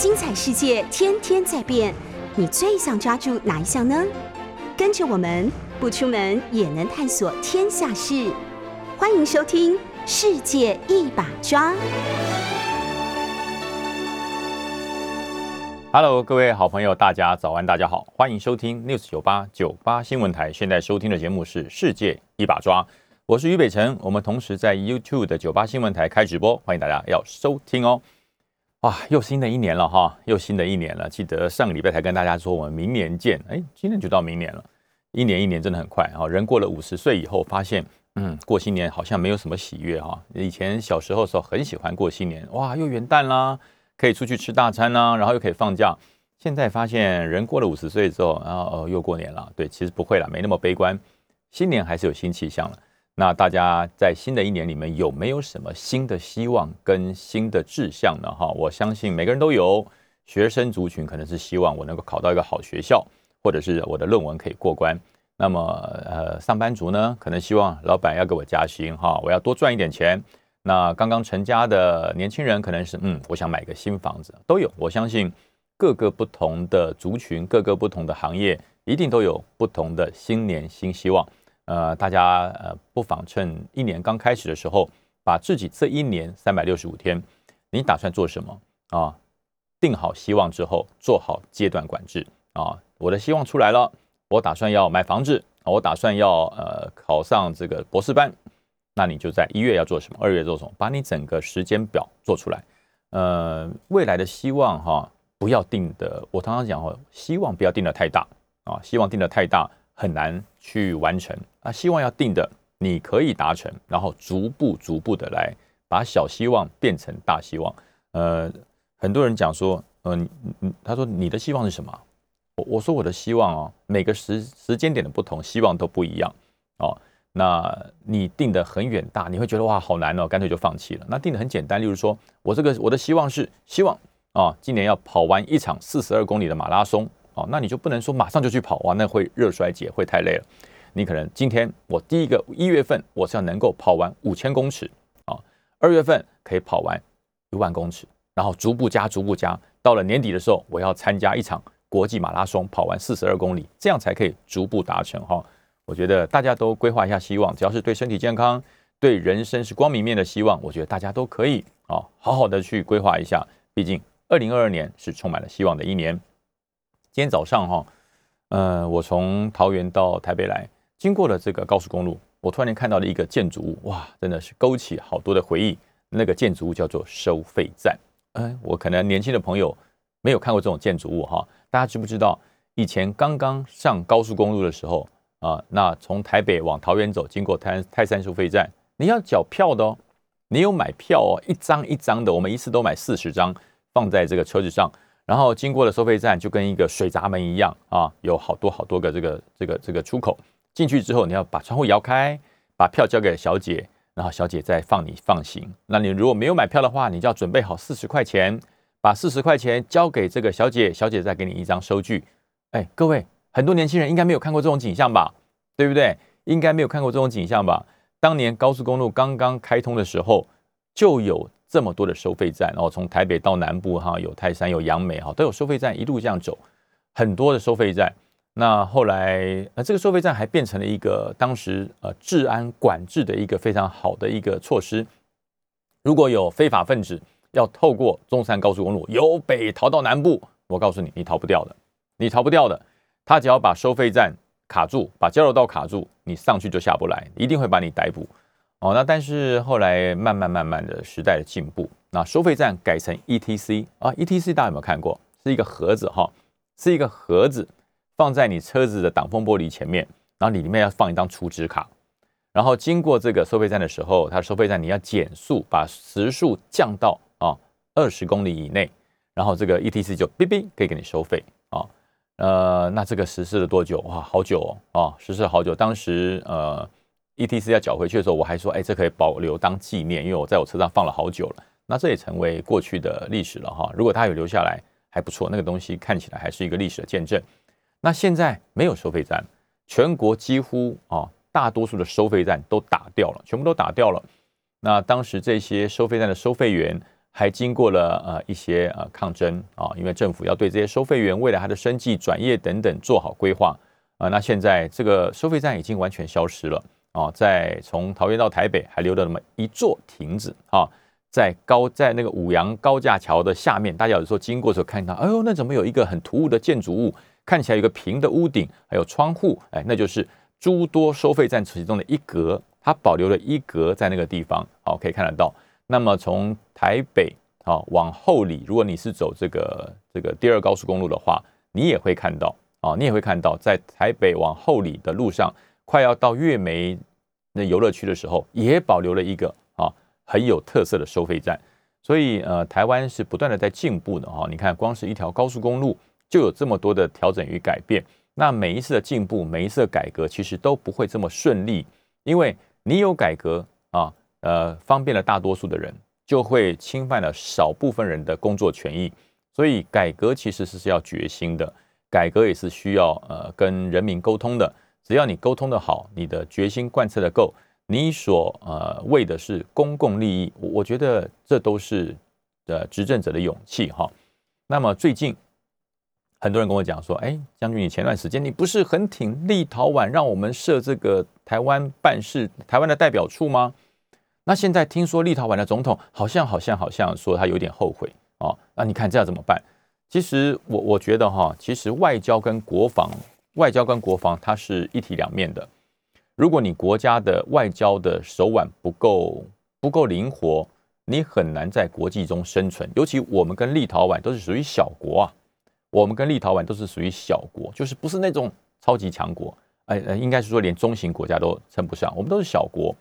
精彩世界天天在变，你最想抓住哪一项呢？跟着我们不出门也能探索天下事，欢迎收听《世界一把抓》。Hello，各位好朋友，大家早安，大家好，欢迎收听 News 九八九八新闻台。现在收听的节目是《世界一把抓》，我是于北辰。我们同时在 YouTube 的九八新闻台开直播，欢迎大家要收听哦。哇，又新的一年了哈，又新的一年了。记得上个礼拜才跟大家说我们明年见，哎，今年就到明年了。一年一年真的很快哈，人过了五十岁以后，发现嗯，过新年好像没有什么喜悦哈。以前小时候的时候很喜欢过新年，哇，又元旦啦。可以出去吃大餐呐、然后又可以放假。现在发现人过了五十岁之后，然后呃又过年了。对，其实不会了，没那么悲观。新年还是有新气象了。那大家在新的一年里面有没有什么新的希望跟新的志向呢？哈，我相信每个人都有。学生族群可能是希望我能够考到一个好学校，或者是我的论文可以过关。那么呃，上班族呢，可能希望老板要给我加薪哈，我要多赚一点钱。那刚刚成家的年轻人可能是嗯，我想买个新房子，都有。我相信各个不同的族群、各个不同的行业，一定都有不同的新年新希望。呃，大家呃，不妨趁一年刚开始的时候，把自己这一年三百六十五天，你打算做什么啊？定好希望之后，做好阶段管制啊。我的希望出来了，我打算要买房子，我打算要呃考上这个博士班。那你就在一月要做什么，二月做什么，把你整个时间表做出来。呃，未来的希望哈，不要定的。我常常讲哦，希望不要定的太大啊，希望定的太大很难去完成啊。希望要定的你可以达成，然后逐步逐步的来把小希望变成大希望。呃，很多人讲说，嗯、呃，他说你的希望是什么？我我说我的希望哦，每个时时间点的不同，希望都不一样哦。那你定的很远大，你会觉得哇好难哦，干脆就放弃了。那定的很简单，例如说我这个我的希望是希望啊，今年要跑完一场四十二公里的马拉松哦，那你就不能说马上就去跑哇，那会热衰竭，会太累了。你可能今天我第一个一月份我是要能够跑完五千公尺啊，二月份可以跑完一万公尺，然后逐步加逐步加，到了年底的时候我要参加一场国际马拉松，跑完四十二公里，这样才可以逐步达成哈。我觉得大家都规划一下希望，只要是对身体健康、对人生是光明面的希望，我觉得大家都可以啊，好好的去规划一下。毕竟二零二二年是充满了希望的一年。今天早上哈，呃，我从桃园到台北来，经过了这个高速公路，我突然间看到了一个建筑物，哇，真的是勾起好多的回忆。那个建筑物叫做收费站。嗯，我可能年轻的朋友没有看过这种建筑物哈，大家知不知道？以前刚刚上高速公路的时候。啊，那从台北往桃园走，经过泰泰山收费站，你要缴票的哦，你有买票哦，一张一张的，我们一次都买四十张，放在这个车子上，然后经过了收费站，就跟一个水闸门一样啊，有好多好多个这个这个这个出口，进去之后，你要把窗户摇开，把票交给小姐，然后小姐再放你放行。那你如果没有买票的话，你就要准备好四十块钱，把四十块钱交给这个小姐，小姐再给你一张收据。哎，各位。很多年轻人应该没有看过这种景象吧，对不对？应该没有看过这种景象吧？当年高速公路刚刚开通的时候，就有这么多的收费站，然后从台北到南部哈，有泰山、有杨梅哈，都有收费站，一路这样走，很多的收费站。那后来，呃，这个收费站还变成了一个当时呃治安管制的一个非常好的一个措施。如果有非法分子要透过中山高速公路由北逃到南部，我告诉你，你逃不掉的，你逃不掉的。他只要把收费站卡住，把交流道卡住，你上去就下不来，一定会把你逮捕。哦，那但是后来慢慢慢慢的时代的进步，那收费站改成 ETC 啊，ETC 大家有没有看过？是一个盒子哈，是一个盒子放在你车子的挡风玻璃前面，然后你里面要放一张储值卡，然后经过这个收费站的时候，它收费站你要减速，把时速降到啊二十公里以内，然后这个 ETC 就哔哔可以给你收费啊。呃，那这个实施了多久？哇，好久哦，啊，实施了好久。当时呃，ETC 要缴回去的时候，我还说，哎，这可以保留当纪念，因为我在我车上放了好久了。那这也成为过去的历史了哈。如果它有留下来，还不错，那个东西看起来还是一个历史的见证。那现在没有收费站，全国几乎啊，大多数的收费站都打掉了，全部都打掉了。那当时这些收费站的收费员还经过了呃一些呃抗争啊，因为政府要对这些收费员未来他的生计、转业等等做好规划啊。那现在这个收费站已经完全消失了啊，在从桃园到台北还留了那么一座亭子啊，在高在那个五羊高架桥的下面，大家有时候经过的时候看到，哎呦，那怎么有一个很突兀的建筑物？看起来有个平的屋顶，还有窗户，哎，那就是诸多收费站其中的一格，它保留了一格在那个地方，好，可以看得到。那么从台北啊往后里，如果你是走这个这个第二高速公路的话，你也会看到啊，你也会看到，在台北往后里的路上，快要到月梅那游乐区的时候，也保留了一个啊很有特色的收费站。所以呃，台湾是不断的在进步的哈。你看，光是一条高速公路就有这么多的调整与改变。那每一次的进步，每一次的改革，其实都不会这么顺利，因为你有改革啊。呃，方便了大多数的人，就会侵犯了少部分人的工作权益。所以改革其实是是要决心的，改革也是需要呃跟人民沟通的。只要你沟通的好，你的决心贯彻的够，你所呃为的是公共利益，我觉得这都是的执政者的勇气哈。那么最近很多人跟我讲说，哎，将军，你前段时间你不是很挺立陶宛，让我们设这个台湾办事、台湾的代表处吗？那现在听说立陶宛的总统好像好像好像说他有点后悔哦，那你看这样怎么办？其实我我觉得哈，其实外交跟国防，外交跟国防它是一体两面的。如果你国家的外交的手腕不够不够灵活，你很难在国际中生存。尤其我们跟立陶宛都是属于小国啊，我们跟立陶宛都是属于小国，就是不是那种超级强国，哎呃，应该是说连中型国家都称不上，我们都是小国。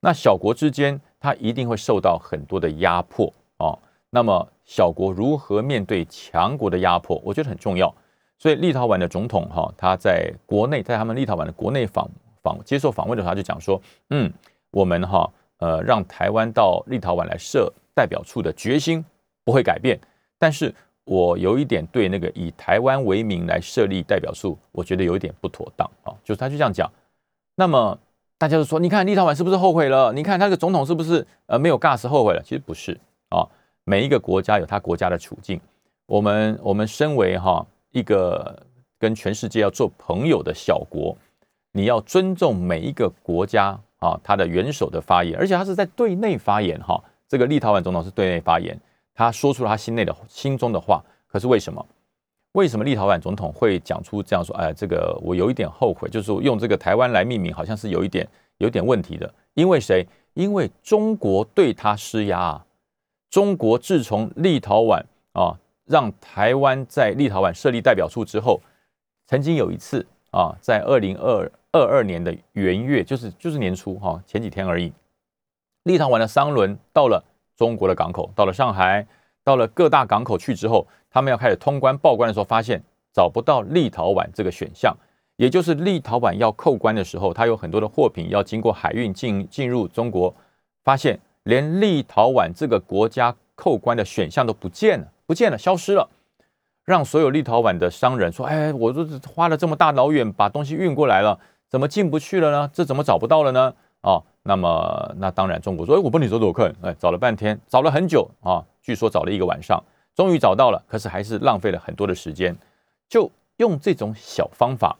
那小国之间，它一定会受到很多的压迫啊。那么小国如何面对强国的压迫，我觉得很重要。所以立陶宛的总统哈，他在国内，在他们立陶宛的国内访访接受访问的时候，他就讲说：“嗯，我们哈呃让台湾到立陶宛来设代表处的决心不会改变，但是我有一点对那个以台湾为名来设立代表处，我觉得有一点不妥当啊。”就是他就这样讲。那么。大家都说，你看立陶宛是不是后悔了？你看他的总统是不是呃没有 gas 后悔了？其实不是啊，每一个国家有他国家的处境。我们我们身为哈一个跟全世界要做朋友的小国，你要尊重每一个国家啊他的元首的发言，而且他是在对内发言哈。这个立陶宛总统是对内发言，他说出了他心内的心中的话。可是为什么？为什么立陶宛总统会讲出这样说？哎，这个我有一点后悔，就是用这个台湾来命名，好像是有一点有点问题的。因为谁？因为中国对他施压啊！中国自从立陶宛啊让台湾在立陶宛设立代表处之后，曾经有一次啊，在二零二二二年的元月，就是就是年初哈，前几天而已，立陶宛的商轮到了中国的港口，到了上海，到了各大港口去之后。他们要开始通关报关的时候，发现找不到立陶宛这个选项，也就是立陶宛要扣关的时候，它有很多的货品要经过海运进进入中国，发现连立陶宛这个国家扣关的选项都不见了，不见了，消失了，让所有立陶宛的商人说：“哎，我都花了这么大老远把东西运过来了，怎么进不去了呢？这怎么找不到了呢？”哦，那么那当然，中国说：“哎，我帮你走走看。”哎，找了半天，找了很久啊，据说找了一个晚上。终于找到了，可是还是浪费了很多的时间，就用这种小方法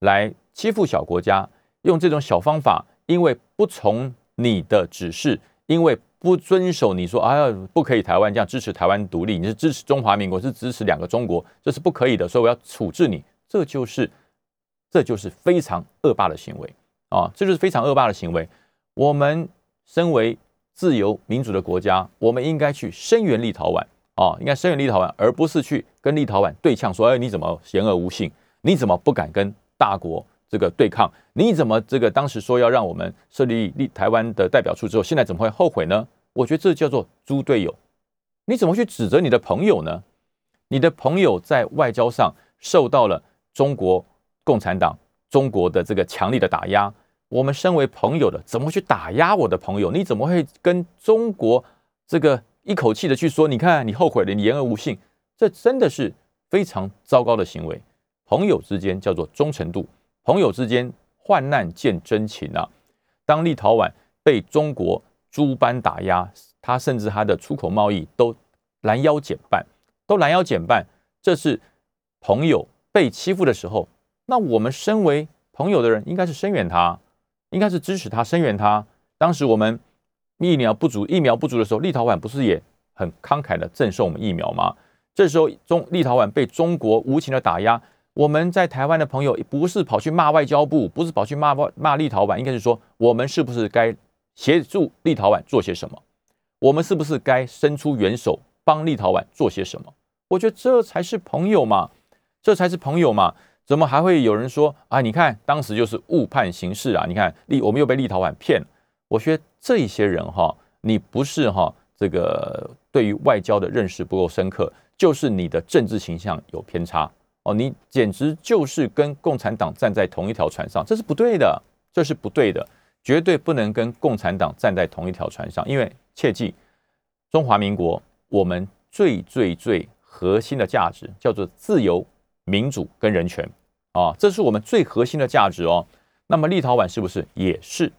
来欺负小国家，用这种小方法，因为不从你的指示，因为不遵守你说哎呀不可以台湾这样支持台湾独立，你是支持中华民国，是支持两个中国，这是不可以的，所以我要处置你，这就是这就是非常恶霸的行为啊，这就是非常恶霸的行为。我们身为自由民主的国家，我们应该去声援立陶宛。啊，应该声援立陶宛，而不是去跟立陶宛对呛，说：“哎，你怎么言而无信？你怎么不敢跟大国这个对抗？你怎么这个当时说要让我们设立立台湾的代表处之后，现在怎么会后悔呢？”我觉得这叫做猪队友。你怎么去指责你的朋友呢？你的朋友在外交上受到了中国共产党、中国的这个强力的打压。我们身为朋友的，怎么去打压我的朋友？你怎么会跟中国这个？一口气的去说，你看你后悔了，你言而无信，这真的是非常糟糕的行为。朋友之间叫做忠诚度，朋友之间患难见真情啊。当立陶宛被中国诸般打压，它甚至它的出口贸易都拦腰减半，都拦腰减半。这是朋友被欺负的时候，那我们身为朋友的人，应该是声援他，应该是支持他，声援他。当时我们疫苗不足，疫苗不足的时候，立陶宛不是也很慷慨的赠送我们疫苗吗？这时候中立陶宛被中国无情的打压，我们在台湾的朋友不是跑去骂外交部，不是跑去骂骂立陶宛，应该是说我们是不是该协助立陶宛做些什么？我们是不是该伸出援手帮立陶宛做些什么？我觉得这才是朋友嘛，这才是朋友嘛。怎么还会有人说啊？你看当时就是误判形势啊！你看立我们又被立陶宛骗了。我觉得这些人哈，你不是哈这个对于外交的认识不够深刻，就是你的政治形象有偏差哦。你简直就是跟共产党站在同一条船上，这是不对的，这是不对的，绝对不能跟共产党站在同一条船上。因为切记，中华民国我们最最最核心的价值叫做自由、民主跟人权啊，这是我们最核心的价值哦。那么立陶宛是不是也是？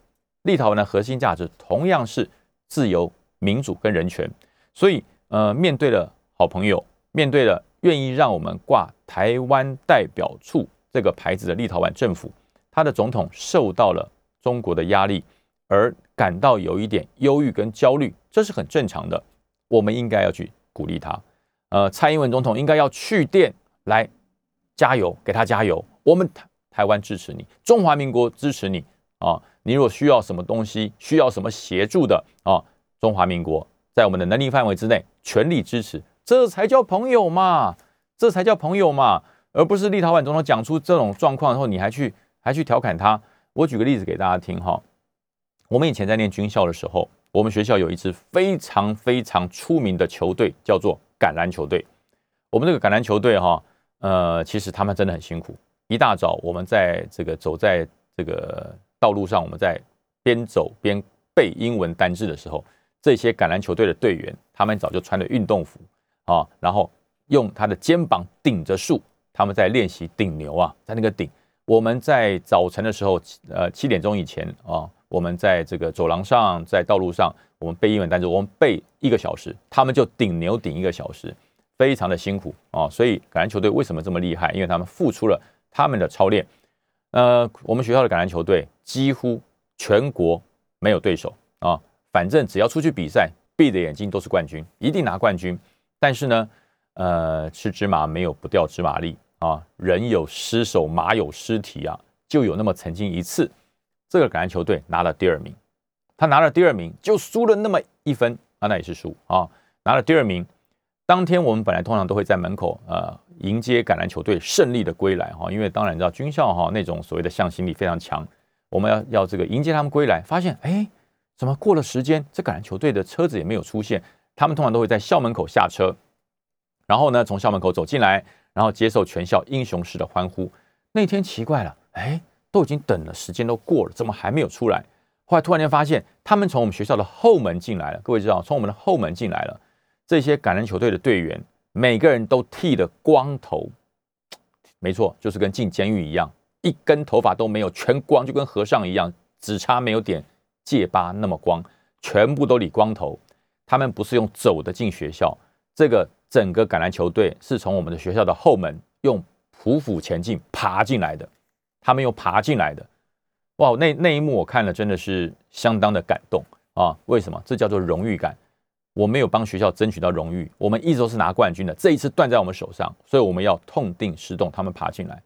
立陶宛的核心价值同样是自由、民主跟人权，所以呃，面对了好朋友，面对了愿意让我们挂台湾代表处这个牌子的立陶宛政府，他的总统受到了中国的压力，而感到有一点忧郁跟焦虑，这是很正常的。我们应该要去鼓励他，呃，蔡英文总统应该要去电来加油，给他加油。我们台台湾支持你，中华民国支持你啊。你如果需要什么东西，需要什么协助的啊？中华民国在我们的能力范围之内，全力支持，这才叫朋友嘛，这才叫朋友嘛，而不是立陶宛总统讲出这种状况后，你还去还去调侃他。我举个例子给大家听哈，我们以前在念军校的时候，我们学校有一支非常非常出名的球队，叫做橄榄球队。我们这个橄榄球队哈，呃，其实他们真的很辛苦，一大早我们在这个走在这个。道路上，我们在边走边背英文单字的时候，这些橄榄球队的队员，他们早就穿着运动服啊，然后用他的肩膀顶着树，他们在练习顶牛啊，在那个顶。我们在早晨的时候，呃，七点钟以前啊，我们在这个走廊上，在道路上，我们背英文单词，我们背一个小时，他们就顶牛顶一个小时，非常的辛苦啊。所以橄榄球队为什么这么厉害？因为他们付出了他们的操练。呃，我们学校的橄榄球队几乎全国没有对手啊，反正只要出去比赛，闭着眼睛都是冠军，一定拿冠军。但是呢，呃，吃芝麻没有不掉芝麻粒啊，人有失手，马有失蹄啊，就有那么曾经一次，这个橄榄球队拿了第二名，他拿了第二名就输了那么一分啊，那也是输啊，拿了第二名。当天我们本来通常都会在门口呃迎接橄榄球队胜利的归来哈，因为当然你知道军校哈那种所谓的向心力非常强，我们要要这个迎接他们归来，发现哎怎么过了时间这橄榄球队的车子也没有出现，他们通常都会在校门口下车，然后呢从校门口走进来，然后接受全校英雄式的欢呼。那天奇怪了，哎都已经等了时间都过了，怎么还没有出来？后来突然间发现他们从我们学校的后门进来了，各位知道从我们的后门进来了。这些橄榄球队的队员，每个人都剃了光头，没错，就是跟进监狱一样，一根头发都没有，全光，就跟和尚一样，只差没有点戒疤那么光，全部都理光头。他们不是用走的进学校，这个整个橄榄球队是从我们的学校的后门用匍匐前进爬进来的，他们又爬进来的，哇，那那一幕我看了真的是相当的感动啊！为什么？这叫做荣誉感。我没有帮学校争取到荣誉，我们一直都是拿冠军的。这一次断在我们手上，所以我们要痛定思痛。他们爬进来，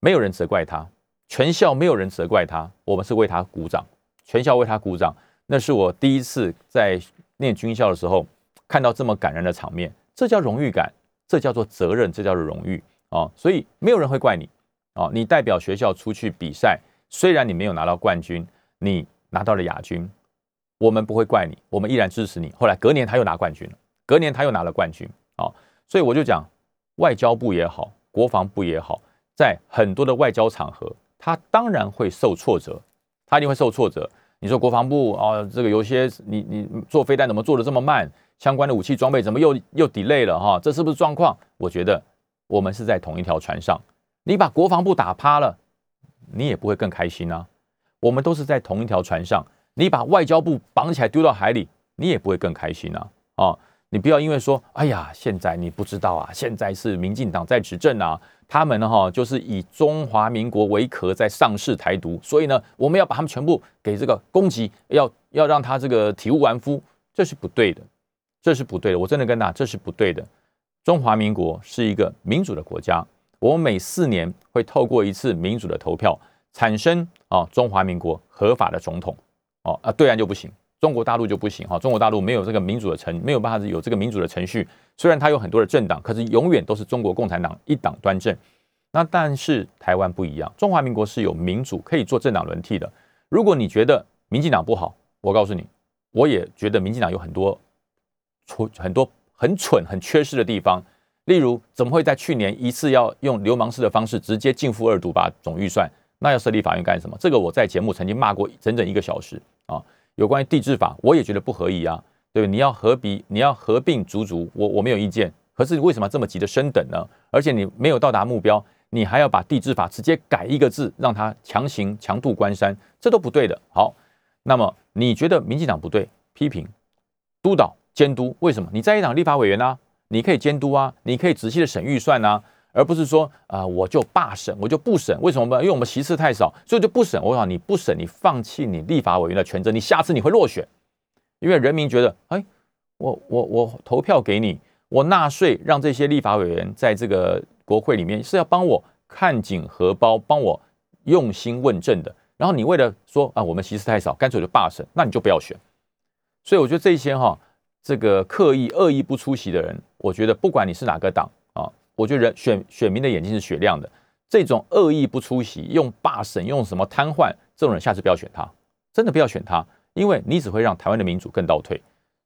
没有人责怪他，全校没有人责怪他，我们是为他鼓掌，全校为他鼓掌。那是我第一次在念军校的时候看到这么感人的场面，这叫荣誉感，这叫做责任，这叫做荣誉啊！所以没有人会怪你啊！你代表学校出去比赛，虽然你没有拿到冠军，你拿到了亚军。我们不会怪你，我们依然支持你。后来隔年他又拿冠军了，隔年他又拿了冠军啊！所以我就讲，外交部也好，国防部也好，在很多的外交场合，他当然会受挫折，他一定会受挫折。你说国防部啊，这个有些你你做飞弹怎么做的这么慢？相关的武器装备怎么又又 delay 了哈？这是不是状况？我觉得我们是在同一条船上，你把国防部打趴了，你也不会更开心啊。我们都是在同一条船上。你把外交部绑起来丢到海里，你也不会更开心啊！啊，你不要因为说，哎呀，现在你不知道啊，现在是民进党在执政啊，他们呢哈就是以中华民国为壳在上市台独，所以呢，我们要把他们全部给这个攻击，要要让他这个体无完肤，这是不对的，这是不对的，我真的跟他，这是不对的。中华民国是一个民主的国家，我们每四年会透过一次民主的投票产生啊中华民国合法的总统。哦啊，对岸就不行，中国大陆就不行哈。中国大陆没有这个民主的程，没有办法有这个民主的程序。虽然它有很多的政党，可是永远都是中国共产党一党专政。那但是台湾不一样，中华民国是有民主，可以做政党轮替的。如果你觉得民进党不好，我告诉你，我也觉得民进党有很多蠢、很多很蠢、很缺失的地方。例如，怎么会在去年一次要用流氓式的方式直接禁复二读把总预算？那要设立法院干什么？这个我在节目曾经骂过整整一个小时啊！有关于地质法，我也觉得不合宜啊，对？你要合比，你要合并足足，我我没有意见。可是为什么这么急的升等呢？而且你没有到达目标，你还要把地质法直接改一个字，让它强行强渡关山，这都不对的。好，那么你觉得民进党不对，批评、督导、监督，为什么？你在一党立法委员啊，你可以监督啊，你可以仔细的审预算啊。而不是说啊，我就罢审，我就不审，为什么？因为我们席次太少，所以就不审。我想你不审，你放弃你立法委员的权责，你下次你会落选，因为人民觉得，哎，我我我投票给你，我纳税让这些立法委员在这个国会里面是要帮我看紧荷包，帮我用心问政的。然后你为了说啊，我们席次太少，干脆就罢审，那你就不要选。所以我觉得这些哈，这个刻意恶意不出席的人，我觉得不管你是哪个党。我觉得人选选民的眼睛是雪亮的，这种恶意不出席、用罢审、用什么瘫痪，这种人下次不要选他，真的不要选他，因为你只会让台湾的民主更倒退。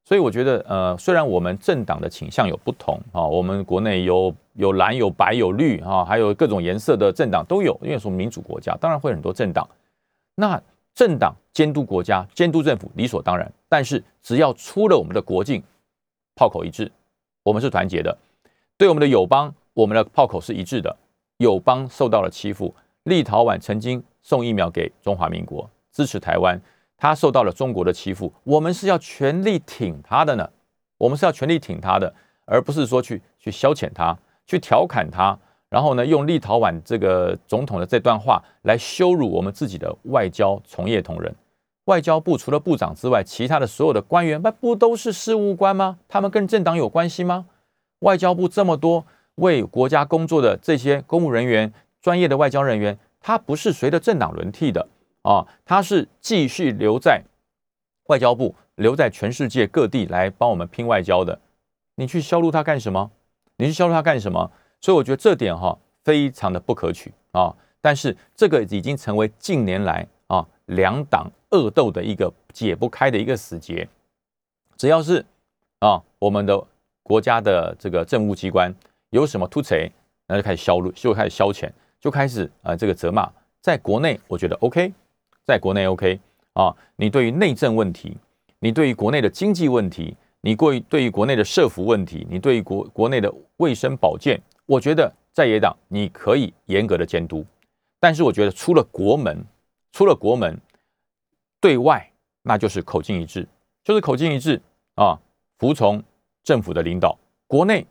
所以我觉得，呃，虽然我们政党的倾向有不同啊，我们国内有有蓝、有白、有绿啊，还有各种颜色的政党都有，因为是民主国家，当然会很多政党。那政党监督国家、监督政府理所当然，但是只要出了我们的国境，炮口一致，我们是团结的。对我们的友邦，我们的炮口是一致的。友邦受到了欺负，立陶宛曾经送疫苗给中华民国，支持台湾。他受到了中国的欺负，我们是要全力挺他的呢。我们是要全力挺他的，而不是说去去消遣他，去调侃他，然后呢，用立陶宛这个总统的这段话来羞辱我们自己的外交从业同仁。外交部除了部长之外，其他的所有的官员，那不都是事务官吗？他们跟政党有关系吗？外交部这么多为国家工作的这些公务人员、专业的外交人员，他不是随着政党轮替的啊，他是继续留在外交部，留在全世界各地来帮我们拼外交的。你去销路他干什么？你去销路他干什么？所以我觉得这点哈非常的不可取啊。但是这个已经成为近年来啊两党恶斗的一个解不开的一个死结。只要是啊我们的。国家的这个政务机关有什么突锤，那就开始消路，就开始消遣，就开始啊这个责骂。在国内，我觉得 OK，在国内 OK 啊。你对于内政问题，你对于国内的经济问题，你过于对于国内的社服问题，你对于国国内的卫生保健，我觉得在野党你可以严格的监督。但是我觉得出了国门，出了国门，对外那就是口径一致，就是口径一致啊，服从。政府的领导，国内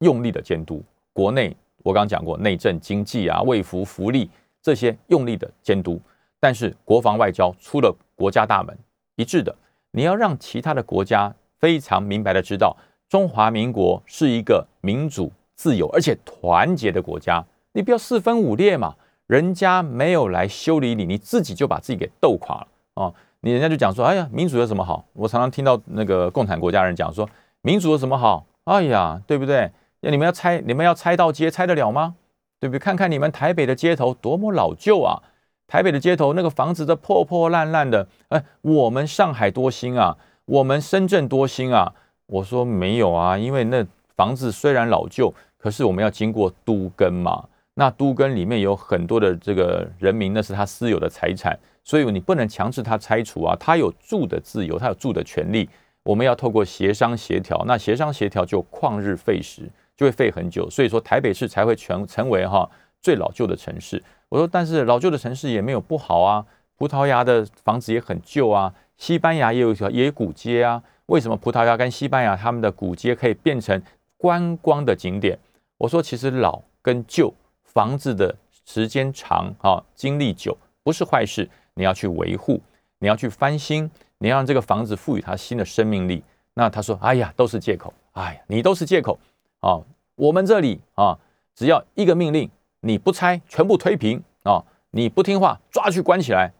用力的监督，国内我刚刚讲过，内政、经济啊、卫福、福利这些用力的监督，但是国防外交出了国家大门，一致的，你要让其他的国家非常明白的知道，中华民国是一个民主、自由而且团结的国家，你不要四分五裂嘛，人家没有来修理你，你自己就把自己给斗垮了啊！你人家就讲说，哎呀，民主有什么好？我常常听到那个共产国家人讲说。民主有什么好？哎呀，对不对？那你们要拆，你们要拆到街，拆得了吗？对不对？看看你们台北的街头多么老旧啊！台北的街头那个房子都破破烂烂的。哎，我们上海多新啊，我们深圳多新啊！我说没有啊，因为那房子虽然老旧，可是我们要经过都根嘛。那都根里面有很多的这个人民，那是他私有的财产，所以你不能强制他拆除啊。他有住的自由，他有住的权利。我们要透过协商协调，那协商协调就旷日费时，就会费很久。所以说台北市才会成成为哈最老旧的城市。我说，但是老旧的城市也没有不好啊，葡萄牙的房子也很旧啊，西班牙也有一条也古街啊，为什么葡萄牙跟西班牙他们的古街可以变成观光的景点？我说，其实老跟旧房子的时间长啊，经历久不是坏事，你要去维护，你要去翻新，你要让这个房子赋予它新的生命力。那他说：“哎呀，都是借口，哎呀，你都是借口啊！我们这里啊，只要一个命令，你不拆，全部推平啊！你不听话，抓去关起来。”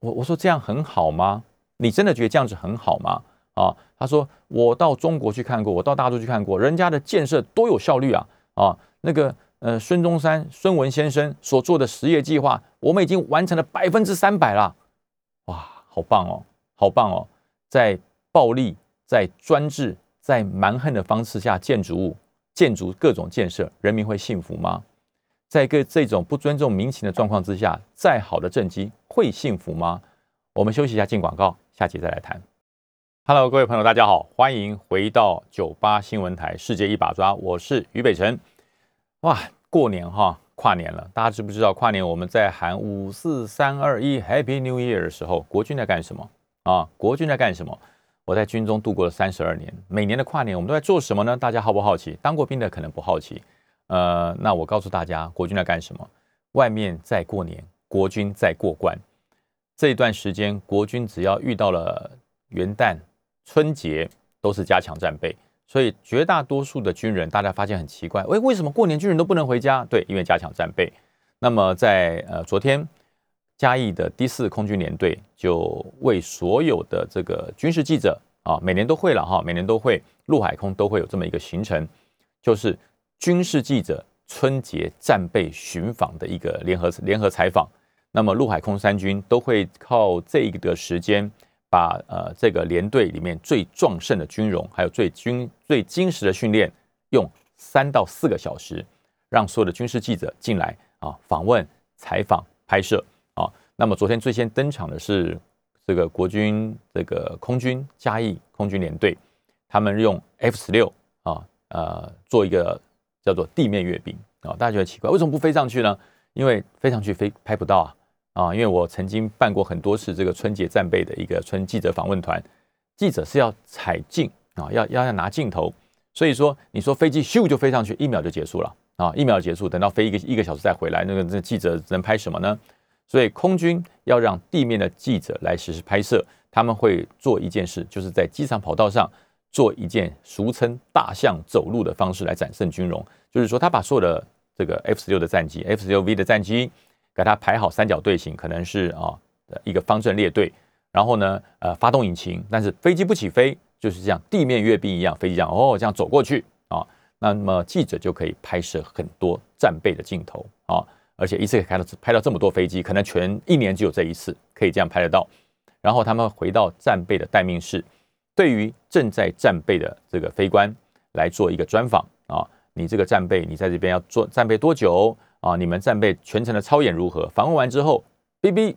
我我说这样很好吗？你真的觉得这样子很好吗？啊？他说：“我到中国去看过，我到大陆去看过，人家的建设多有效率啊！啊，那个呃，孙中山孙文先生所做的实业计划，我们已经完成了百分之三百了。哇，好棒哦，好棒哦，在暴力。”在专制、在蛮横的方式下，建筑物、建筑各种建设，人民会幸福吗？在个这种不尊重民情的状况之下，再好的政绩会幸福吗？我们休息一下，进广告，下期再来谈。Hello，各位朋友，大家好，欢迎回到九八新闻台《世界一把抓》，我是于北辰。哇，过年哈，跨年了，大家知不知道跨年我们在喊五四三二一 Happy New Year 的时候，国军在干什么啊？国军在干什么？我在军中度过了三十二年，每年的跨年我们都在做什么呢？大家好不好奇？当过兵的可能不好奇。呃，那我告诉大家，国军在干什么？外面在过年，国军在过关。这一段时间，国军只要遇到了元旦、春节，都是加强战备。所以绝大多数的军人，大家发现很奇怪，喂，为什么过年军人都不能回家？对，因为加强战备。那么在呃昨天。嘉义的第四空军联队就为所有的这个军事记者啊，每年都会了哈，每年都会陆海空都会有这么一个行程，就是军事记者春节战备巡访的一个联合联合采访。那么陆海空三军都会靠这一个时间，把呃这个连队里面最壮盛的军容，还有最军最精实的训练，用三到四个小时，让所有的军事记者进来啊访问、采访、拍摄。那么昨天最先登场的是这个国军这个空军嘉义空军联队，他们用 F 十六啊呃做一个叫做地面阅兵啊，大家觉得奇怪，为什么不飞上去呢？因为飞上去飞拍不到啊啊！因为我曾经办过很多次这个春节战备的一个春记者访问团，记者是要采镜啊，要要要拿镜头，所以说你说飞机咻就飞上去，一秒就结束了啊，一秒结束，等到飞一个一个小时再回来，那个那记者能拍什么呢？所以空军要让地面的记者来实施拍摄，他们会做一件事，就是在机场跑道上做一件俗称“大象走路”的方式来展示军容。就是说，他把所有的这个 F 十六的战机、F 十六 V 的战机，给它排好三角队形，可能是啊一个方阵列队，然后呢，呃，发动引擎，但是飞机不起飞，就是这样地面阅兵一样，飞机这样哦这样走过去啊，那么记者就可以拍摄很多战备的镜头啊。而且一次可以拍到拍到这么多飞机，可能全一年只有这一次可以这样拍得到。然后他们回到战备的待命室，对于正在战备的这个飞官来做一个专访啊，你这个战备，你在这边要做战备多久啊？你们战备全程的操演如何？访问完之后，哔哔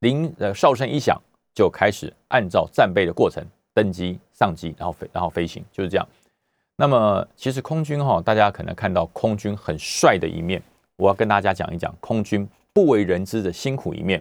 铃呃哨声一响，就开始按照战备的过程登机上机，然后飞然后飞行，就是这样。那么其实空军哈，大家可能看到空军很帅的一面。我要跟大家讲一讲空军不为人知的辛苦一面。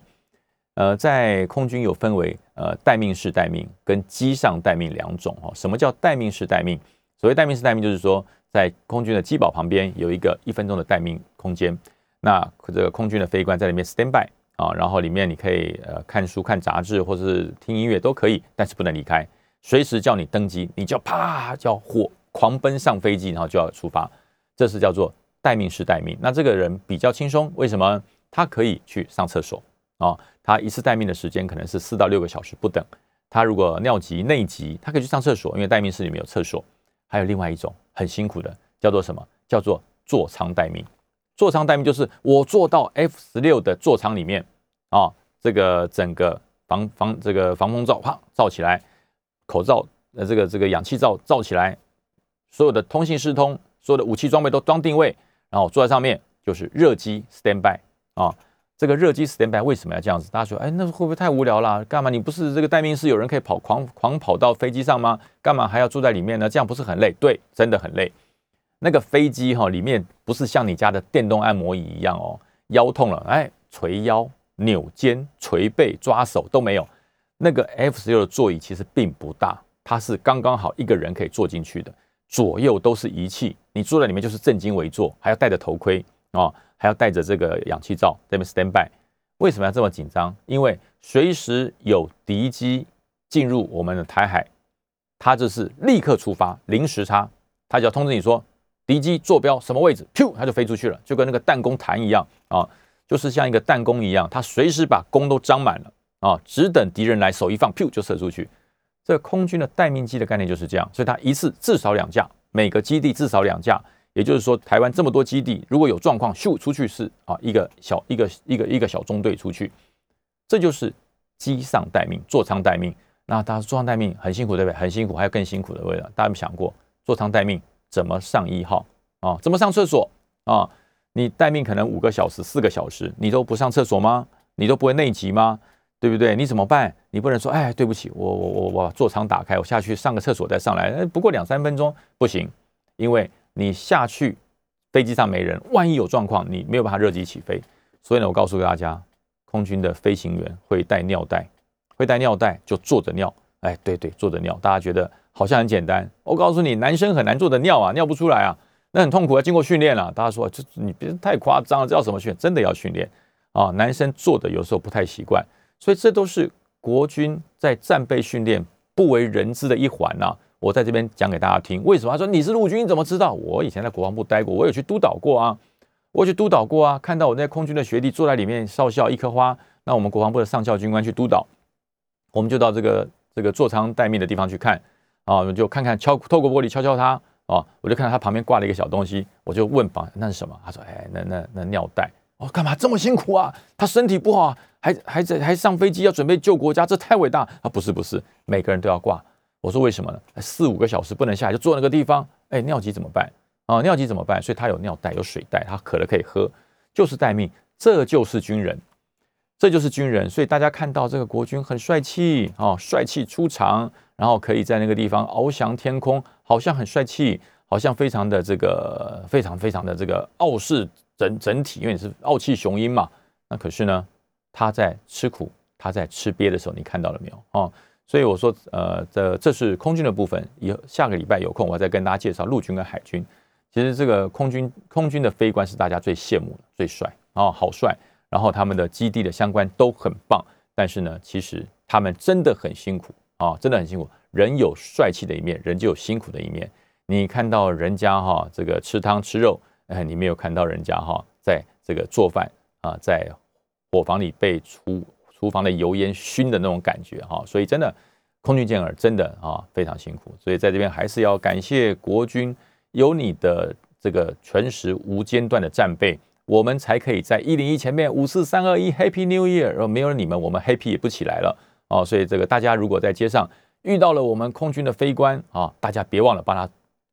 呃，在空军有分为呃待命式待命跟机上待命两种哦。什么叫待命式待命？所谓待命式待命，就是说在空军的机堡旁边有一个一分钟的待命空间，那这个空军的飞官在里面 stand by 啊，然后里面你可以呃看书、看杂志或是听音乐都可以，但是不能离开，随时叫你登机，你就啪叫火狂奔上飞机，然后就要出发，这是叫做。待命是待命，那这个人比较轻松，为什么？他可以去上厕所啊，他一次待命的时间可能是四到六个小时不等。他如果尿急、内急，他可以去上厕所，因为待命室里面有厕所。还有另外一种很辛苦的，叫做什么？叫做座舱待命。座舱待命就是我坐到 F 十六的座舱里面啊，这个整个防防这个防风罩啪罩起来，口罩呃这个这个氧气罩罩起来，所有的通信视通，所有的武器装备都装定位。然后坐在上面就是热机 stand by 啊，这个热机 stand by 为什么要这样子？大家说，哎，那会不会太无聊了？干嘛？你不是这个待命室有人可以跑狂狂跑到飞机上吗？干嘛还要住在里面呢？这样不是很累？对，真的很累。那个飞机哈里面不是像你家的电动按摩椅一样哦，腰痛了，哎，捶腰、扭肩、捶背、抓手都没有。那个 F 十六的座椅其实并不大，它是刚刚好一个人可以坐进去的，左右都是仪器，你坐在里面就是正襟危坐，还要戴着头盔啊，还要戴着这个氧气罩这边 stand by。为什么要这么紧张？因为随时有敌机进入我们的台海，它就是立刻出发，零时差，它就要通知你说敌机坐标什么位置，噗，它就飞出去了，就跟那个弹弓弹一样啊，就是像一个弹弓一样，它随时把弓都张满了啊，只等敌人来，手一放，噗就射出去。这空军的待命机的概念就是这样，所以它一次至少两架，每个基地至少两架。也就是说，台湾这么多基地，如果有状况，咻出去是啊，一个小一个一个一个小中队出去，这就是机上待命，座舱待命。那大家座舱待命很辛苦，对不对？很辛苦，还有更辛苦的位置。大家有没有想过，座舱待命怎么上一号啊？怎么上厕所啊？你待命可能五个小时、四个小时，你都不上厕所吗？你都不会内急吗？对不对？你怎么办？你不能说，哎，对不起，我我我我座舱打开，我下去上个厕所再上来，不过两三分钟不行，因为。你下去，飞机上没人，万一有状况，你没有办法热机起飞。所以呢，我告诉大家，空军的飞行员会带尿袋，会带尿袋就坐着尿。哎，对对，坐着尿，大家觉得好像很简单。我告诉你，男生很难坐着尿啊，尿不出来啊，那很痛苦，要经过训练了。大家说，这你别太夸张了，这叫什么训？真的要训练啊！男生坐的有时候不太习惯，所以这都是国军在战备训练不为人知的一环呐。我在这边讲给大家听，为什么？他说你是陆军，你怎么知道？我以前在国防部待过，我有去督导过啊，我去督导过啊，看到我那空军的学弟坐在里面，少校一颗花。那我们国防部的上校军官去督导，我们就到这个这个座舱待命的地方去看啊，我们就看看敲透过玻璃敲敲他啊，我就看到他旁边挂了一个小东西，我就问吧，那是什么？他说，哎，那那那尿袋。哦，干嘛这么辛苦啊？他身体不好，还还在还上飞机要准备救国家，这太伟大啊！不是不是，每个人都要挂。我说为什么呢？四五个小时不能下来，就坐那个地方。哎，尿急怎么办？啊，尿急怎么办？所以他有尿袋，有水袋，他渴了可以喝，就是待命。这就是军人，这就是军人。所以大家看到这个国军很帅气啊，帅气出场，然后可以在那个地方翱翔天空，好像很帅气，好像非常的这个非常非常的这个傲视整整体，因为你是傲气雄鹰嘛。那可是呢，他在吃苦，他在吃瘪的时候，你看到了没有啊？所以我说，呃，这这是空军的部分。以后下个礼拜有空，我再跟大家介绍陆军跟海军。其实这个空军空军的飞官是大家最羡慕的，最帅啊，好帅。然后他们的基地的相关都很棒。但是呢，其实他们真的很辛苦啊，真的很辛苦。人有帅气的一面，人就有辛苦的一面。你看到人家哈这个吃汤吃肉，哎，你没有看到人家哈在这个做饭啊，在伙房里被厨。厨房的油烟熏的那种感觉哈，所以真的空军健儿真的啊非常辛苦，所以在这边还是要感谢国军有你的这个全时无间断的战备，我们才可以在一零一前面五四三二一 Happy New Year，然后没有了你们，我们 Happy 也不起来了哦。所以这个大家如果在街上遇到了我们空军的飞官啊，大家别忘了帮他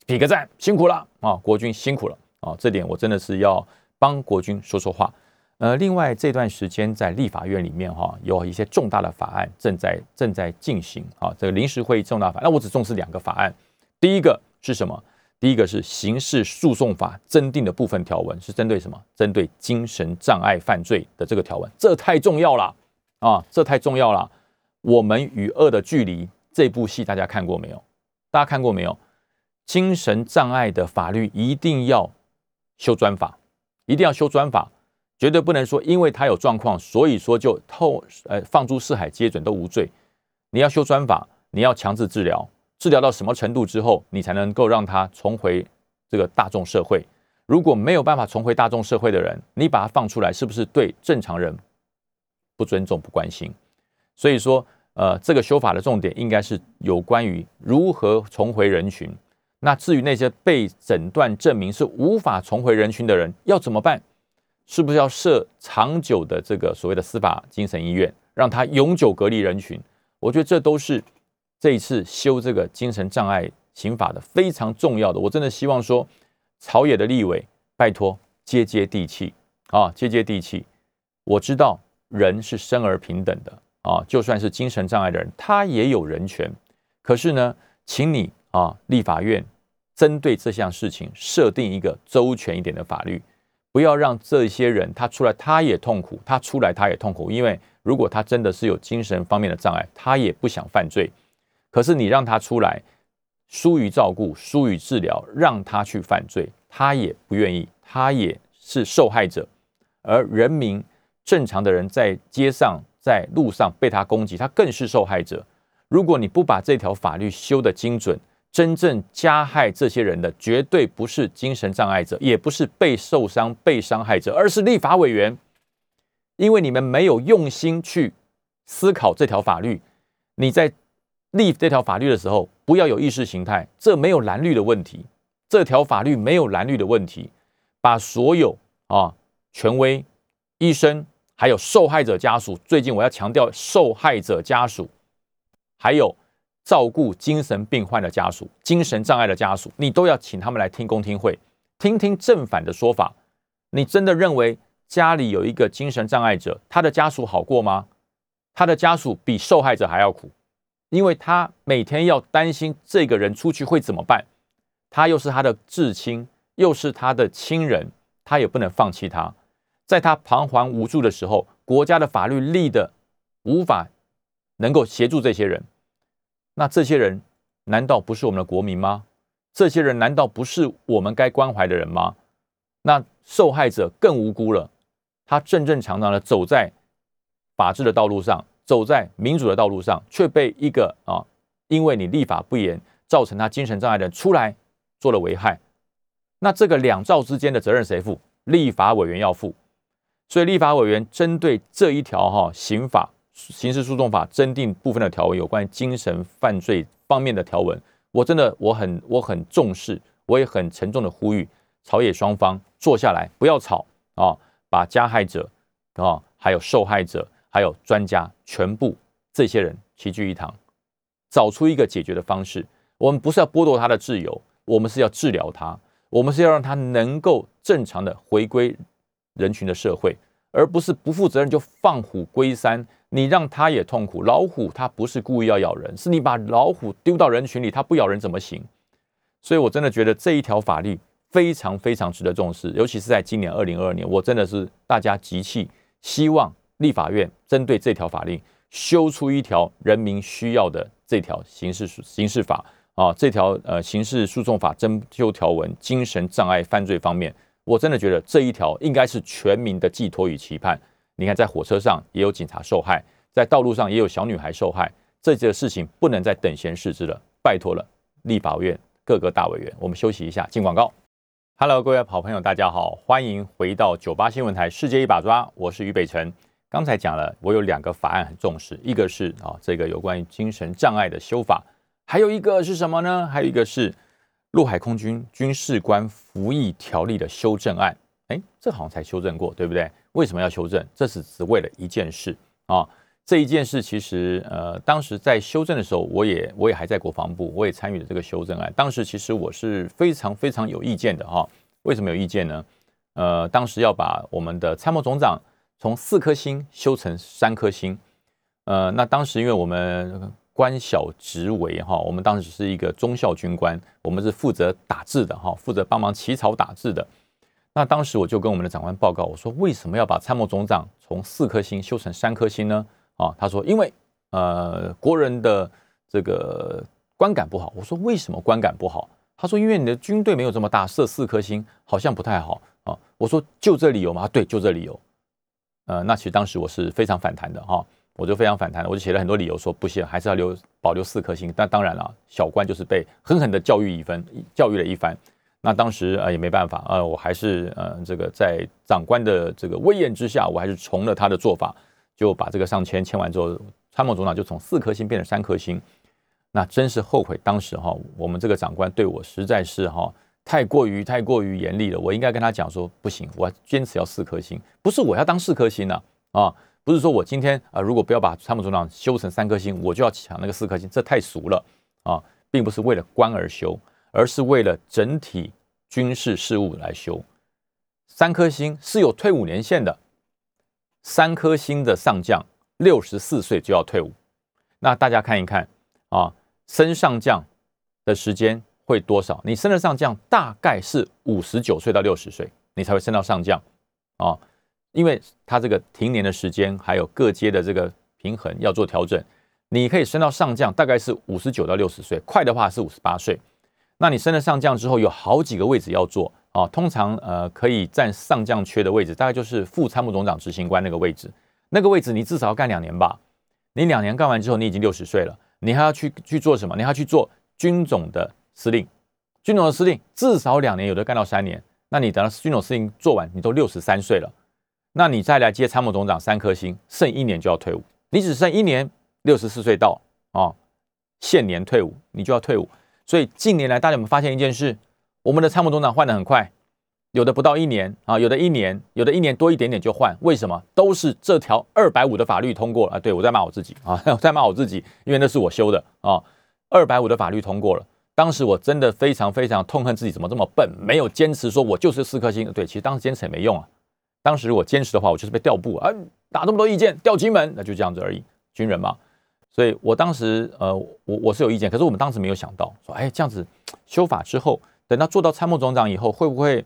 比个赞，辛苦了啊，国军辛苦了啊，这点我真的是要帮国军说说话。呃，另外这段时间在立法院里面哈，有一些重大的法案正在正在进行啊。这个临时会议重大法，那我只重视两个法案。第一个是什么？第一个是刑事诉讼法增订的部分条文，是针对什么？针对精神障碍犯罪的这个条文，这太重要了啊！这太重要了。我们与恶的距离这部戏大家看过没有？大家看过没有？精神障碍的法律一定要修专法，一定要修专法。绝对不能说，因为他有状况，所以说就透呃放诸四海皆准都无罪。你要修专法，你要强制治疗，治疗到什么程度之后，你才能够让他重回这个大众社会？如果没有办法重回大众社会的人，你把他放出来，是不是对正常人不尊重、不关心？所以说，呃，这个修法的重点应该是有关于如何重回人群。那至于那些被诊断证明是无法重回人群的人，要怎么办？是不是要设长久的这个所谓的司法精神医院，让他永久隔离人群？我觉得这都是这一次修这个精神障碍刑法的非常重要的。我真的希望说，朝野的立委拜托接接地气啊，接接地气。我知道人是生而平等的啊，就算是精神障碍的人，他也有人权。可是呢，请你啊，立法院针对这项事情设定一个周全一点的法律。不要让这些人他出来他也痛苦，他出来他也痛苦，因为如果他真的是有精神方面的障碍，他也不想犯罪。可是你让他出来，疏于照顾，疏于治疗，让他去犯罪，他也不愿意，他也是受害者。而人民正常的人在街上、在路上被他攻击，他更是受害者。如果你不把这条法律修得精准，真正加害这些人的，绝对不是精神障碍者，也不是被受伤、被伤害者，而是立法委员。因为你们没有用心去思考这条法律，你在立这条法律的时候，不要有意识形态，这没有蓝绿的问题，这条法律没有蓝绿的问题，把所有啊权威、医生，还有受害者家属，最近我要强调受害者家属，还有照顾精神病患的家属、精神障碍的家属，你都要请他们来听公听会，听听正反的说法。你真的认为？家里有一个精神障碍者，他的家属好过吗？他的家属比受害者还要苦，因为他每天要担心这个人出去会怎么办，他又是他的至亲，又是他的亲人，他也不能放弃他。在他彷徨无助的时候，国家的法律立的无法能够协助这些人，那这些人难道不是我们的国民吗？这些人难道不是我们该关怀的人吗？那受害者更无辜了。他正正常常的走在法治的道路上，走在民主的道路上，却被一个啊，因为你立法不严，造成他精神障碍的人出来做了危害。那这个两造之间的责任谁负？立法委员要负。所以立法委员针对这一条哈刑法刑事诉讼法增订部分的条文，有关精神犯罪方面的条文，我真的我很我很重视，我也很沉重的呼吁朝野双方坐下来，不要吵啊。把加害者啊，还有受害者，还有专家，全部这些人齐聚一堂，找出一个解决的方式。我们不是要剥夺他的自由，我们是要治疗他，我们是要让他能够正常的回归人群的社会，而不是不负责任就放虎归山。你让他也痛苦，老虎它不是故意要咬人，是你把老虎丢到人群里，它不咬人怎么行？所以我真的觉得这一条法律。非常非常值得重视，尤其是在今年二零二二年，我真的是大家集气，希望立法院针对这条法令修出一条人民需要的这条刑事刑事法啊，这条呃刑事诉讼法增修条文，精神障碍犯罪方面，我真的觉得这一条应该是全民的寄托与期盼。你看，在火车上也有警察受害，在道路上也有小女孩受害，这件事情不能再等闲视之了，拜托了，立法院各个大委员，我们休息一下，进广告。Hello，各位好朋友，大家好，欢迎回到九八新闻台《世界一把抓》，我是于北辰。刚才讲了，我有两个法案很重视，一个是啊，这个有关于精神障碍的修法，还有一个是什么呢？还有一个是陆海空军军事官服役条例的修正案。哎，这好像才修正过，对不对？为什么要修正？这是只为了一件事啊。这一件事其实，呃，当时在修正的时候，我也我也还在国防部，我也参与了这个修正案。当时其实我是非常非常有意见的哈。为什么有意见呢？呃，当时要把我们的参谋总长从四颗星修成三颗星。呃，那当时因为我们官小职微哈，我们当时是一个中校军官，我们是负责打字的哈，负责帮忙起草打字的。那当时我就跟我们的长官报告，我说为什么要把参谋总长从四颗星修成三颗星呢？啊，他说，因为呃，国人的这个观感不好。我说，为什么观感不好？他说，因为你的军队没有这么大，设四颗星好像不太好啊。我说，就这理由吗？对，就这理由。呃，那其实当时我是非常反弹的哈，我就非常反弹，我就写了很多理由，说不行，还是要留保留四颗星。但当然了，小官就是被狠狠的教育一番，教育了一番。那当时呃也没办法，呃，我还是呃这个在长官的这个威严之下，我还是从了他的做法。就把这个上签签完之后，参谋总长就从四颗星变成三颗星，那真是后悔当时哈，我们这个长官对我实在是哈太过于太过于严厉了。我应该跟他讲说，不行，我坚持要四颗星，不是我要当四颗星呢啊，不是说我今天啊如果不要把参谋总长修成三颗星，我就要抢那个四颗星，这太俗了啊，并不是为了官而修，而是为了整体军事事务来修。三颗星是有退伍年限的。三颗星的上将六十四岁就要退伍，那大家看一看啊，升上将的时间会多少？你升了上将，大概是五十九岁到六十岁，你才会升到上将啊，因为他这个停年的时间还有各阶的这个平衡要做调整。你可以升到上将，大概是五十九到六十岁，快的话是五十八岁。那你升了上将之后，有好几个位置要做啊。通常呃可以占上将缺的位置，大概就是副参谋总长、执行官那个位置。那个位置你至少要干两年吧？你两年干完之后，你已经六十岁了，你还要去去做什么？你还要去做军种的司令。军种的司令至少两年，有的干到三年。那你等到军种司令做完，你都六十三岁了，那你再来接参谋总长三颗星，剩一年就要退伍。你只剩一年，六十四岁到啊，限年退伍，你就要退伍。所以近年来，大家有没有发现一件事？我们的参谋总长换的很快，有的不到一年啊，有的一年，有的一年多一点点就换。为什么？都是这条二百五的法律通过了啊！对我在骂我自己啊，在骂我自己，因为那是我修的啊。二百五的法律通过了，当时我真的非常非常痛恨自己怎么这么笨，没有坚持说我就是四颗星。对，其实当时坚持也没用啊。当时如果坚持的话，我就是被调部啊，打这么多意见调金门，那就这样子而已，军人嘛。所以我当时，呃，我我是有意见，可是我们当时没有想到，说，哎，这样子修法之后，等到做到参谋总长以后，会不会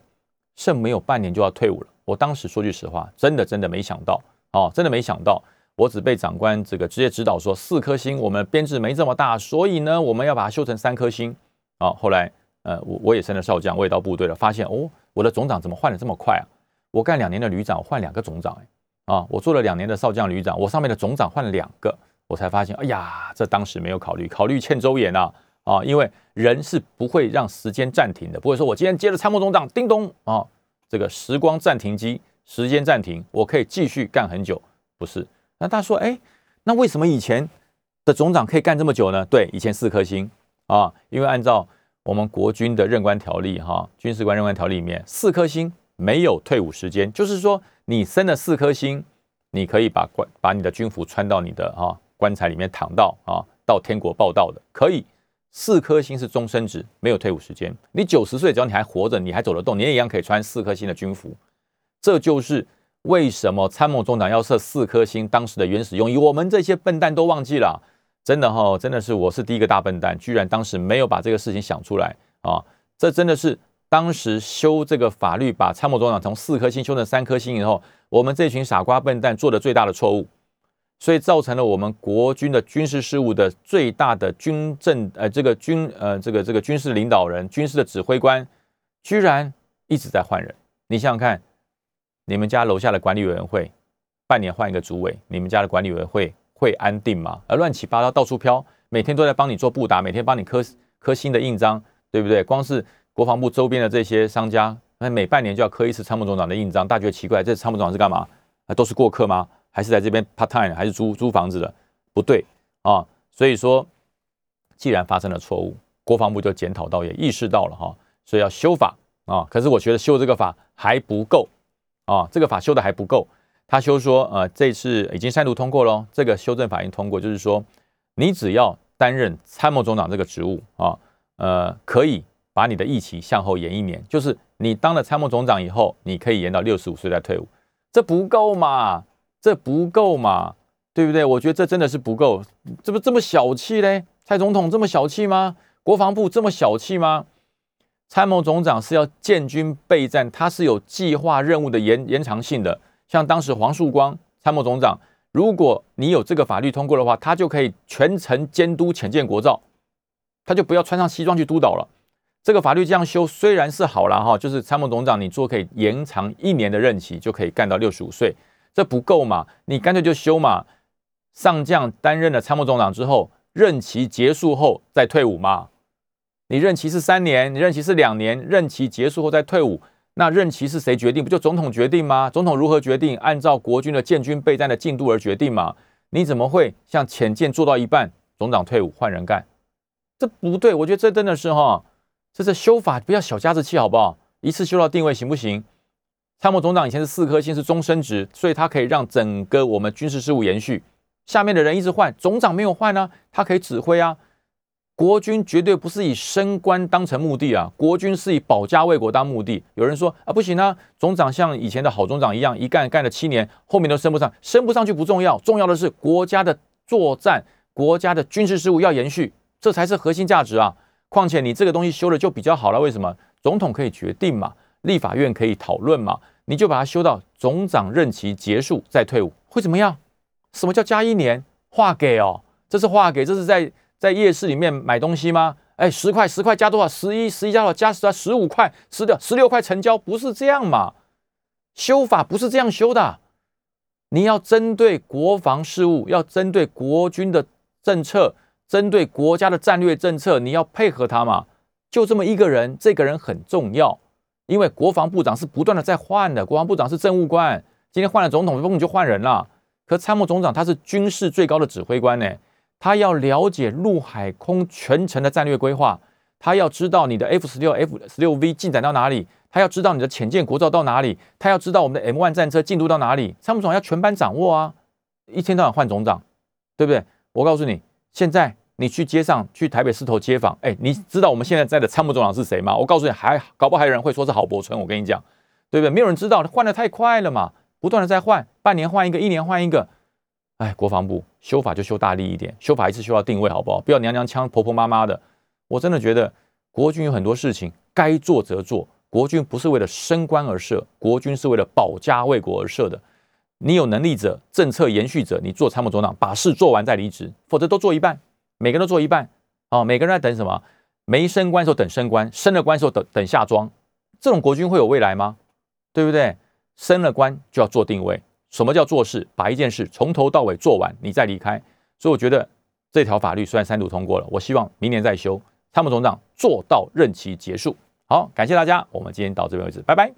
剩没有半年就要退伍了？我当时说句实话，真的真的没想到，哦，真的没想到，我只被长官这个直接指导说，四颗星，我们编制没这么大，所以呢，我们要把它修成三颗星。啊，后来，呃，我我也升了少将，我也到部队了，发现，哦，我的总长怎么换的这么快啊？我干两年的旅长，换两个总长，哎，啊，我做了两年的少将旅长，我上面的总长换了两个。我才发现，哎呀，这当时没有考虑，考虑欠周延啊啊！因为人是不会让时间暂停的，不会说我今天接了参谋总长，叮咚啊，这个时光暂停机，时间暂停，我可以继续干很久，不是？那他说，哎，那为什么以前的总长可以干这么久呢？对，以前四颗星啊，因为按照我们国军的任官条例哈，军事官任官条例里面，四颗星没有退伍时间，就是说你升了四颗星，你可以把官把你的军服穿到你的哈。棺材里面躺到啊，到天国报道的可以，四颗星是终身制，没有退伍时间。你九十岁只要你还活着，你还走得动，你也一样可以穿四颗星的军服。这就是为什么参谋总长要设四颗星当时的原始用意。我们这些笨蛋都忘记了，真的哈，真的是我是第一个大笨蛋，居然当时没有把这个事情想出来啊！这真的是当时修这个法律，把参谋总长从四颗星修成三颗星以后，我们这群傻瓜笨蛋做的最大的错误。所以造成了我们国军的军事事务的最大的军政呃这个军呃这个这个军事领导人军事的指挥官，居然一直在换人。你想想看，你们家楼下的管理委员会半年换一个主委，你们家的管理委员会会安定吗？而乱七八糟到处飘，每天都在帮你做布达，每天帮你刻刻新的印章，对不对？光是国防部周边的这些商家，那每半年就要刻一次参谋总长的印章，大家觉得奇怪，这参谋总长是干嘛？啊，都是过客吗？还是在这边 part time，还是租租房子的？不对啊，所以说，既然发生了错误，国防部就检讨到，也意识到了哈，所以要修法啊。可是我觉得修这个法还不够啊，这个法修的还不够。他修说，呃，这次已经三读通过了，这个修正法已经通过，就是说，你只要担任参谋总长这个职务啊，呃，可以把你的役期向后延一年，就是你当了参谋总长以后，你可以延到六十五岁再退伍，这不够嘛？这不够嘛，对不对？我觉得这真的是不够，这不这么小气嘞？蔡总统这么小气吗？国防部这么小气吗？参谋总长是要建军备战，他是有计划任务的延延长性的。像当时黄树光参谋总长，如果你有这个法律通过的话，他就可以全程监督潜舰国造，他就不要穿上西装去督导了。这个法律这样修虽然是好了哈，就是参谋总长你做可以延长一年的任期，就可以干到六十五岁。这不够嘛？你干脆就休嘛。上将担任了参谋总长之后，任期结束后再退伍嘛。你任期是三年，你任期是两年，任期结束后再退伍，那任期是谁决定？不就总统决定吗？总统如何决定？按照国军的建军备战的进度而决定嘛。你怎么会像潜舰做到一半，总长退伍换人干？这不对，我觉得这真的是哈，这是修法不要小家子气好不好？一次修到定位行不行？参谋总长以前是四颗星，是终身职，所以他可以让整个我们军事事务延续。下面的人一直换，总长没有换呢，他可以指挥啊。国军绝对不是以升官当成目的啊，国军是以保家卫国当目的。有人说啊，不行啊，总长像以前的好总长一样，一干干了七年，后面都升不上，升不上去不重要，重要的是国家的作战，国家的军事事务要延续，这才是核心价值啊。况且你这个东西修了就比较好了，为什么？总统可以决定嘛。立法院可以讨论嘛？你就把它修到总长任期结束再退伍，会怎么样？什么叫加一年？划给哦，这是划给，这是在在夜市里面买东西吗？哎，十块十块加多少？十一十一加多少？加十十五块，十六十六块成交，不是这样嘛？修法不是这样修的。你要针对国防事务，要针对国军的政策，针对国家的战略政策，你要配合他嘛？就这么一个人，这个人很重要，因为国防部长是不断的在换的，国防部长是政务官，今天换了总统，不你就换人了。可参谋总长他是军事最高的指挥官呢，他要了解陆海空全程的战略规划，他要知道你的 F 十六、F 十六 V 进展到哪里。他要知道你的潜舰国造到哪里，他要知道我们的 M1 战车进度到哪里，参谋长要全班掌握啊！一天到晚换总长，对不对？我告诉你，现在你去街上去台北市头街访，哎，你知道我们现在在的参谋总长是谁吗？我告诉你，还搞不好还有人会说是郝柏村，我跟你讲，对不对？没有人知道，换的太快了嘛，不断的在换，半年换一个，一年换一个，哎，国防部修法就修大力一点，修法一次修到定位，好不好？不要娘娘腔、婆婆妈妈的。我真的觉得国军有很多事情该做则做。国军不是为了升官而设，国军是为了保家卫国而设的。你有能力者、政策延续者，你做参谋总长，把事做完再离职，否则都做一半，每个人都做一半。哦，每个人在等什么？没升官的时候等升官，升了官的时候等等下庄。这种国军会有未来吗？对不对？升了官就要做定位。什么叫做事？把一件事从头到尾做完，你再离开。所以我觉得这条法律虽然三读通过了，我希望明年再修。参谋总长做到任期结束。好，感谢大家，我们今天到这边为止，拜拜。